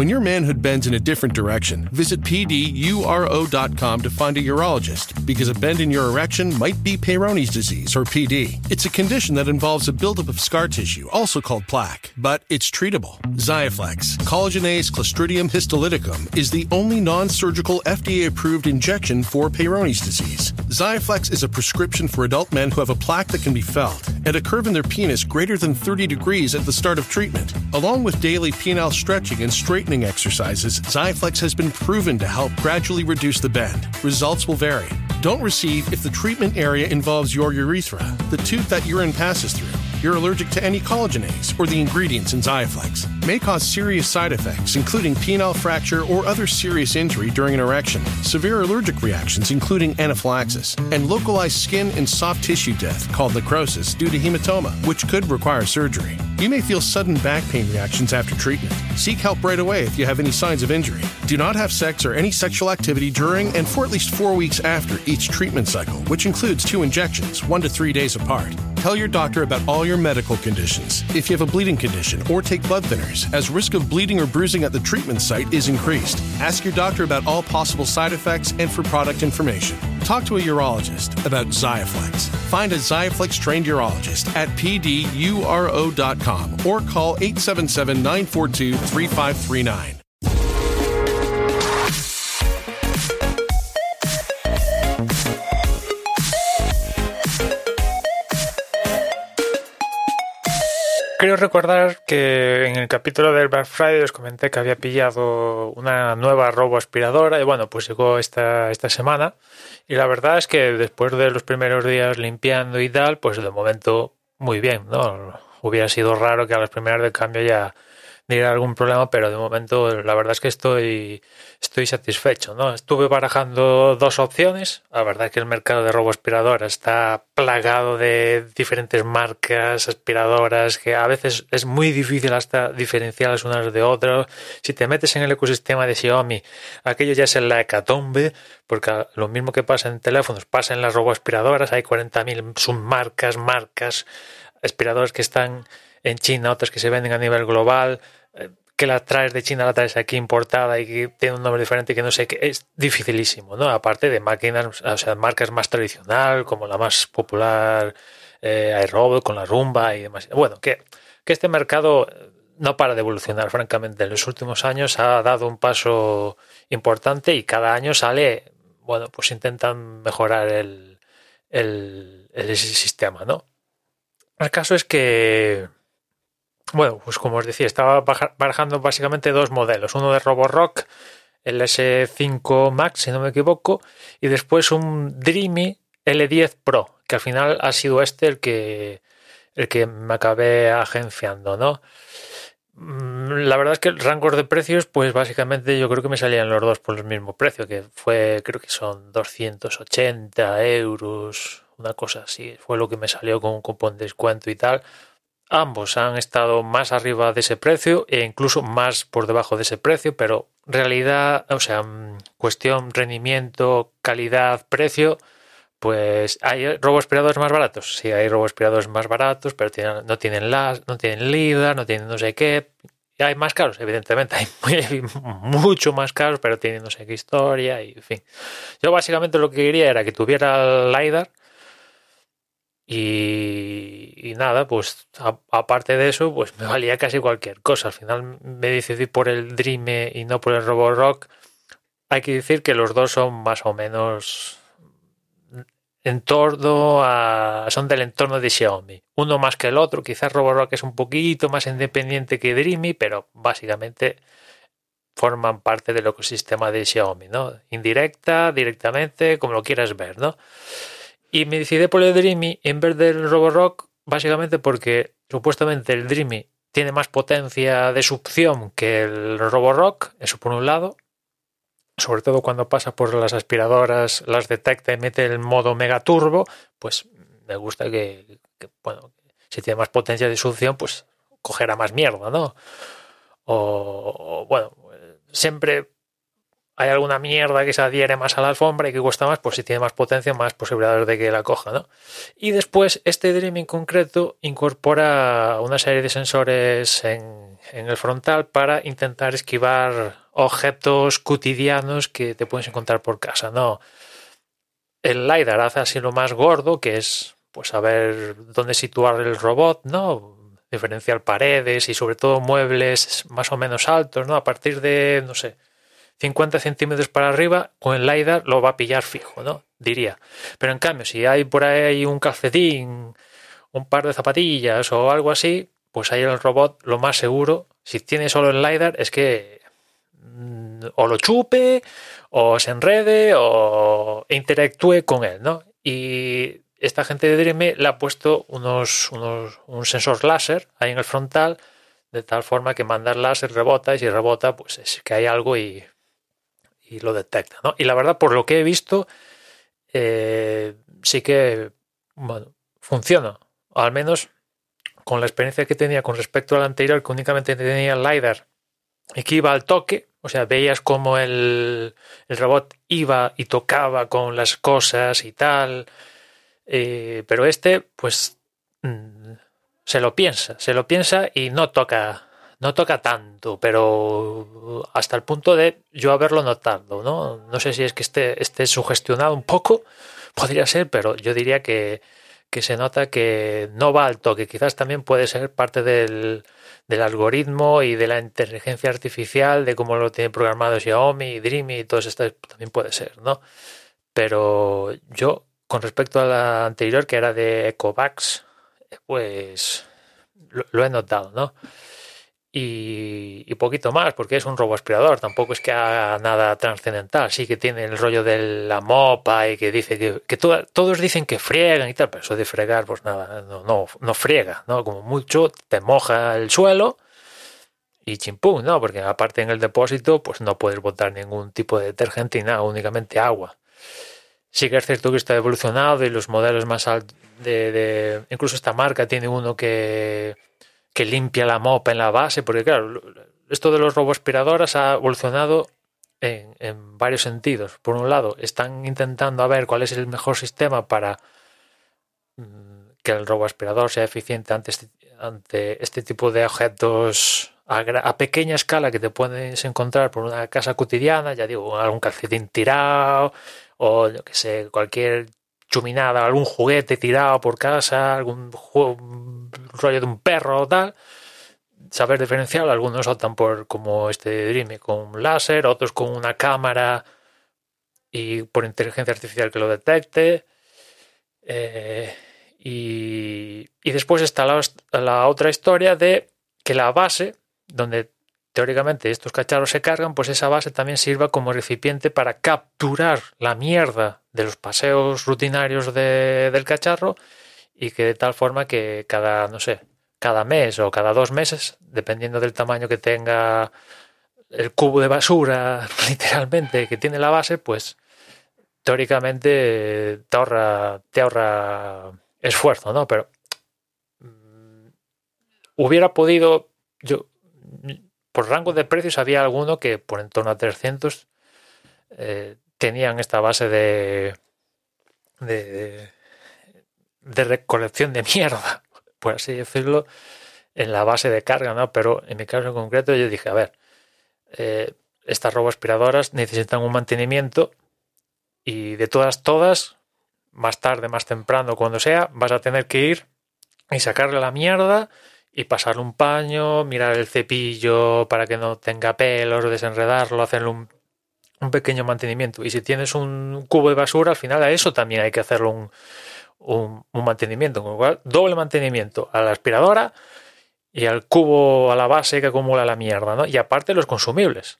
When your manhood bends in a different direction, visit PDURO.com to find a urologist because a bend in your erection might be Peyronie's disease or PD. It's a condition that involves a buildup of scar tissue, also called plaque, but it's treatable. Xiaflex, collagenase Clostridium histolyticum, is the only non surgical FDA approved injection for Peyronie's disease. Xiaflex is a prescription for adult men who have a plaque that can be felt and a curve in their penis greater than 30 degrees at the start of treatment. Along with daily penile stretching and straightening exercises, Xiaflex has been proven to help gradually reduce the bend. Results will vary. Don't receive if the treatment area involves your urethra, the tube that urine passes through you're allergic to any collagenase or the ingredients in Xiaflex, may cause serious side effects, including penile fracture or other serious injury during an erection, severe allergic reactions, including anaphylaxis, and localized skin and soft tissue death called necrosis due to hematoma, which could require surgery. You may feel sudden back pain reactions after treatment. Seek help right away if you have any signs of injury. Do not have sex or any sexual activity during and for at least four weeks after each treatment cycle, which includes two injections, one to three days apart. Tell your doctor about all your medical conditions. If you have a bleeding condition or take blood thinners, as risk of bleeding or bruising at the treatment site is increased. Ask your doctor about all possible side effects and for product information. Talk to a urologist about Xiaflex. Find a Xiaflex trained urologist at pduro.com or call 877 942 3539. Quiero recordar que en el capítulo del Black Friday os comenté que había pillado una nueva robo aspiradora y bueno, pues llegó esta, esta semana y la verdad es que después de los primeros días limpiando y tal, pues de momento muy bien, ¿no? Hubiera sido raro que a las primeras de cambio ya diera algún problema, pero de momento la verdad es que estoy, estoy satisfecho. ¿no? Estuve barajando dos opciones. La verdad es que el mercado de robo aspiradora está plagado de diferentes marcas aspiradoras que a veces es muy difícil hasta diferenciarlas unas de otras. Si te metes en el ecosistema de Xiaomi, aquello ya es en la hecatombe, porque lo mismo que pasa en teléfonos pasa en las robo aspiradoras. Hay 40.000 submarcas, marcas, aspiradoras que están en China, otras que se venden a nivel global que la traes de China, la traes aquí importada y que tiene un nombre diferente que no sé qué, es dificilísimo, ¿no? Aparte de máquinas, o sea, marcas más tradicional, como la más popular, eh, con la rumba y demás. Bueno, que, que este mercado no para de evolucionar, francamente. En los últimos años ha dado un paso importante y cada año sale, bueno, pues intentan mejorar el, el, el sistema, ¿no? El caso es que bueno, pues como os decía, estaba barajando básicamente dos modelos. Uno de Roborock, el S5 Max, si no me equivoco, y después un Dreamy L10 Pro, que al final ha sido este el que, el que me acabé agenciando, ¿no? Mm, la verdad es que el rango de precios, pues básicamente yo creo que me salían los dos por el mismo precio, que fue, creo que son 280 euros, una cosa así. Fue lo que me salió con un cupón de descuento y tal. Ambos han estado más arriba de ese precio e incluso más por debajo de ese precio, pero realidad, o sea, mm, cuestión rendimiento, calidad, precio, pues hay roboaspiradores más baratos. Sí, hay roboaspiradores más baratos, pero no tienen las, no tienen LIDAR, no tienen no sé qué. Hay más caros, evidentemente, hay mucho más caros, pero tienen no sé qué historia y en fin. Yo básicamente lo que quería era que tuviera LIDAR y, nada, pues aparte de eso, pues me valía casi cualquier cosa. Al final me decidí por el Dream y no por el Roborock. Hay que decir que los dos son más o menos en torno a, son del entorno de Xiaomi. Uno más que el otro. Quizás Roborock es un poquito más independiente que Dreamy, pero básicamente forman parte del ecosistema de Xiaomi, ¿no? Indirecta, directamente, como lo quieras ver, ¿no? Y me decidí por el Dreamy en vez del Roborock, básicamente porque supuestamente el Dreamy tiene más potencia de succión que el Roborock, eso por un lado. Sobre todo cuando pasa por las aspiradoras, las detecta y mete el modo mega turbo, pues me gusta que, bueno, si tiene más potencia de succión, pues cogerá más mierda, ¿no? O, o bueno, siempre hay alguna mierda que se adhiere más a la alfombra y que cuesta más, pues si tiene más potencia, más posibilidades de que la coja, ¿no? Y después, este Dream en concreto incorpora una serie de sensores en, en el frontal para intentar esquivar objetos cotidianos que te puedes encontrar por casa, ¿no? El LiDAR hace así lo más gordo, que es pues saber dónde situar el robot, ¿no? Diferenciar paredes y sobre todo muebles más o menos altos, ¿no? A partir de, no sé, 50 centímetros para arriba, con el LiDAR lo va a pillar fijo, ¿no? Diría. Pero en cambio, si hay por ahí un calcetín, un par de zapatillas o algo así, pues ahí el robot lo más seguro, si tiene solo el LiDAR, es que mm, o lo chupe, o se enrede, o interactúe con él, ¿no? Y esta gente de Dreame le ha puesto unos, unos un sensor láser ahí en el frontal, de tal forma que manda el láser, rebota, y si rebota, pues es que hay algo y y lo detecta. ¿no? Y la verdad, por lo que he visto, eh, sí que bueno, funciona. Al menos con la experiencia que tenía con respecto al anterior, que únicamente tenía el LiDAR y que iba al toque, o sea, veías como el, el robot iba y tocaba con las cosas y tal. Eh, pero este, pues, mm, se lo piensa, se lo piensa y no toca no toca tanto, pero hasta el punto de yo haberlo notado, ¿no? No sé si es que esté, esté sugestionado un poco, podría ser, pero yo diría que, que se nota que no va al toque. Quizás también puede ser parte del, del algoritmo y de la inteligencia artificial, de cómo lo tiene programado Xiaomi, Dreamy y todo esto también puede ser, ¿no? Pero yo, con respecto a la anterior, que era de Ecovacs, pues lo, lo he notado, ¿no? Y, poquito más, porque es un robo aspirador, tampoco es que haga nada trascendental, sí que tiene el rollo de la mopa y que dice que, que todos dicen que friegan y tal, pero eso de fregar, pues nada, no, no, no friega, ¿no? Como mucho te moja el suelo y chimpún, ¿no? Porque aparte en el depósito, pues no puedes botar ningún tipo de detergente y nada, únicamente agua. Sí que es cierto que está evolucionado y los modelos más altos de incluso esta marca tiene uno que que limpia la mopa en la base, porque claro, esto de los roboaspiradoras ha evolucionado en, varios sentidos. Por un lado, están intentando a ver cuál es el mejor sistema para mm, que el roboaspirador sea eficiente ante este, ante este tipo de objetos a, a, pequeña escala que te puedes encontrar por una casa cotidiana, ya digo, algún calcetín tirado o yo que sé, cualquier chuminada, algún juguete tirado por casa, algún rollo de un perro o tal. Saber diferenciar, algunos optan por como este Dreamy con láser, otros con una cámara y por inteligencia artificial que lo detecte. Eh, y, y, después está la, la otra historia de que la base, donde teóricamente estos cacharros se cargan, pues esa base también sirva como recipiente para capturar la mierda de los paseos rutinarios de, del cacharro y que de tal forma que cada, no sé, cada mes o cada dos meses, dependiendo del tamaño que tenga el cubo de basura, literalmente, que tiene la base, pues teóricamente te ahorra, te ahorra esfuerzo, ¿no? Pero mm, hubiera podido, yo por rango de precios había alguno que por en torno a 300 eh, tenían esta base de, de, de recolección de mierda, por así decirlo, en la base de carga, ¿no? Pero en mi caso en concreto yo dije, a ver, eh, estas aspiradoras necesitan un mantenimiento y de todas, todas, más tarde, más temprano, cuando sea, vas a tener que ir y sacarle la mierda y pasarle un paño, mirar el cepillo para que no tenga pelos, desenredarlo, hacerle un, un pequeño mantenimiento. Y si tienes un cubo de basura, al final a eso también hay que hacerle un, un, un mantenimiento. Con lo cual, doble mantenimiento a la aspiradora y al cubo, a la base que acumula la mierda, ¿no? Y aparte los consumibles.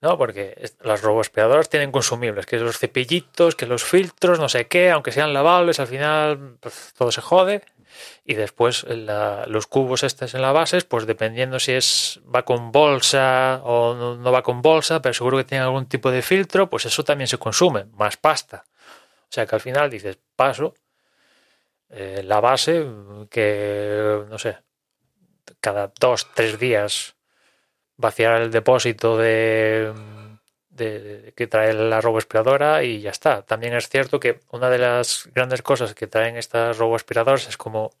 ¿no? Porque las roboaspiradoras tienen consumibles, que los cepillitos, que los filtros, no sé qué, aunque sean lavables, al final pues, todo se jode y después la, los cubos estos en la base, pues dependiendo si es va con bolsa o no, no, va con bolsa, pero seguro que tiene algún tipo de filtro, pues eso también se consume, más pasta. O sea que al final dices, paso, eh, la base, que no sé, cada dos, tres días vaciar el depósito de, de, que trae la robo aspiradora y ya está. También es cierto que una de las grandes cosas que traen estas robo aspiradoras es como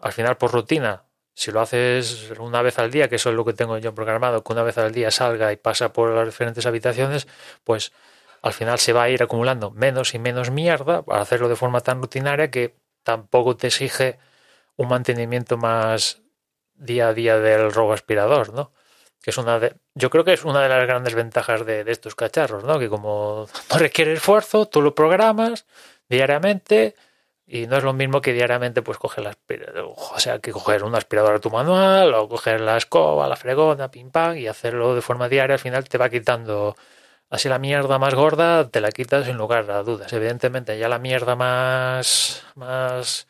al final por rutina, si lo haces una vez al día, que eso es lo que tengo yo programado, que una vez al día salga y pasa por las diferentes habitaciones, pues al final se va a ir acumulando menos y menos mierda para hacerlo de forma tan rutinaria que tampoco te exige un mantenimiento más día a día del robo aspirador, ¿no? Que es una de, yo creo que es una de las grandes ventajas de, de estos cacharros, ¿no? Que como no requiere esfuerzo, tú lo programas diariamente y no es lo mismo que diariamente pues coger la o sea, que coger un aspirador a tu manual o coger la escoba, la fregona, pim pam y hacerlo de forma diaria, al final te va quitando así la mierda más gorda te la quitas sin lugar a dudas. Evidentemente ya la mierda más más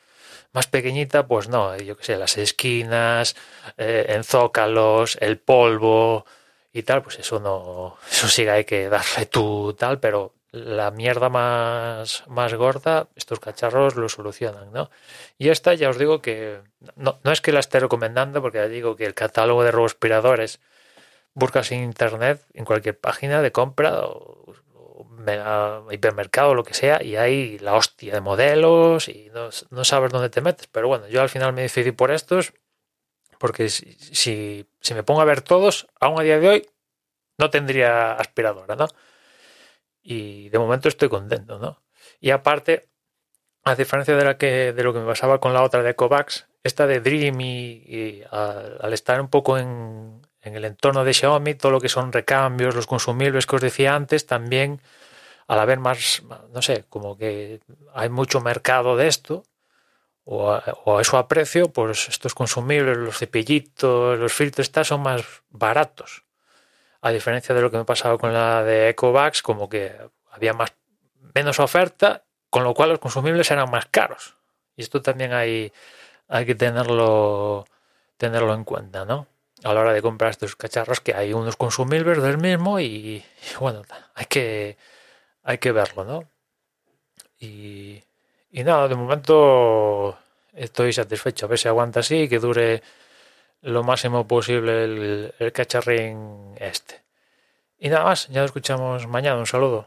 más pequeñita, pues no, yo que sé, las esquinas, eh, en zócalos, el polvo y tal, pues eso no, eso sí hay que darle tú tal, pero la mierda más, más gorda, estos cacharros lo solucionan, ¿no? Y esta ya os digo que no, no es que la esté recomendando, porque ya digo que el catálogo de robospiradores buscas en internet, en cualquier página de compra o, hipermercado o lo que sea, y hay la hostia de modelos y no, no, sabes dónde te metes. Pero bueno, yo al final me decidí por estos, porque si, si, si me pongo a ver todos, aún a día de hoy, no tendría aspiradora, ¿no? y de momento estoy contento, ¿no? Y aparte, a diferencia de, la que, de lo que me pasaba con la otra de Kovacs, esta de Dream y, al, estar un poco en, en, el entorno de Xiaomi, todo lo que son recambios, los consumibles que os decía antes, también al haber más, no sé, como que hay mucho mercado de esto, o a, eso a precio, pues estos consumibles, los cepillitos, los filtros, estas son más baratos a diferencia de lo que me pasaba con la de Ecovacs, como que había más, menos oferta, con lo cual los consumibles eran más caros. Y esto también hay, hay que tenerlo, tenerlo en cuenta, ¿no? A la hora de comprar estos cacharros, que hay unos consumibles del mismo y, bueno, hay que, hay que verlo, ¿no? Y, y nada, de momento estoy satisfecho. A ver si aguanta así que dure lo máximo posible el, el cacharrín este. Y nada más, ya lo escuchamos mañana. Un saludo.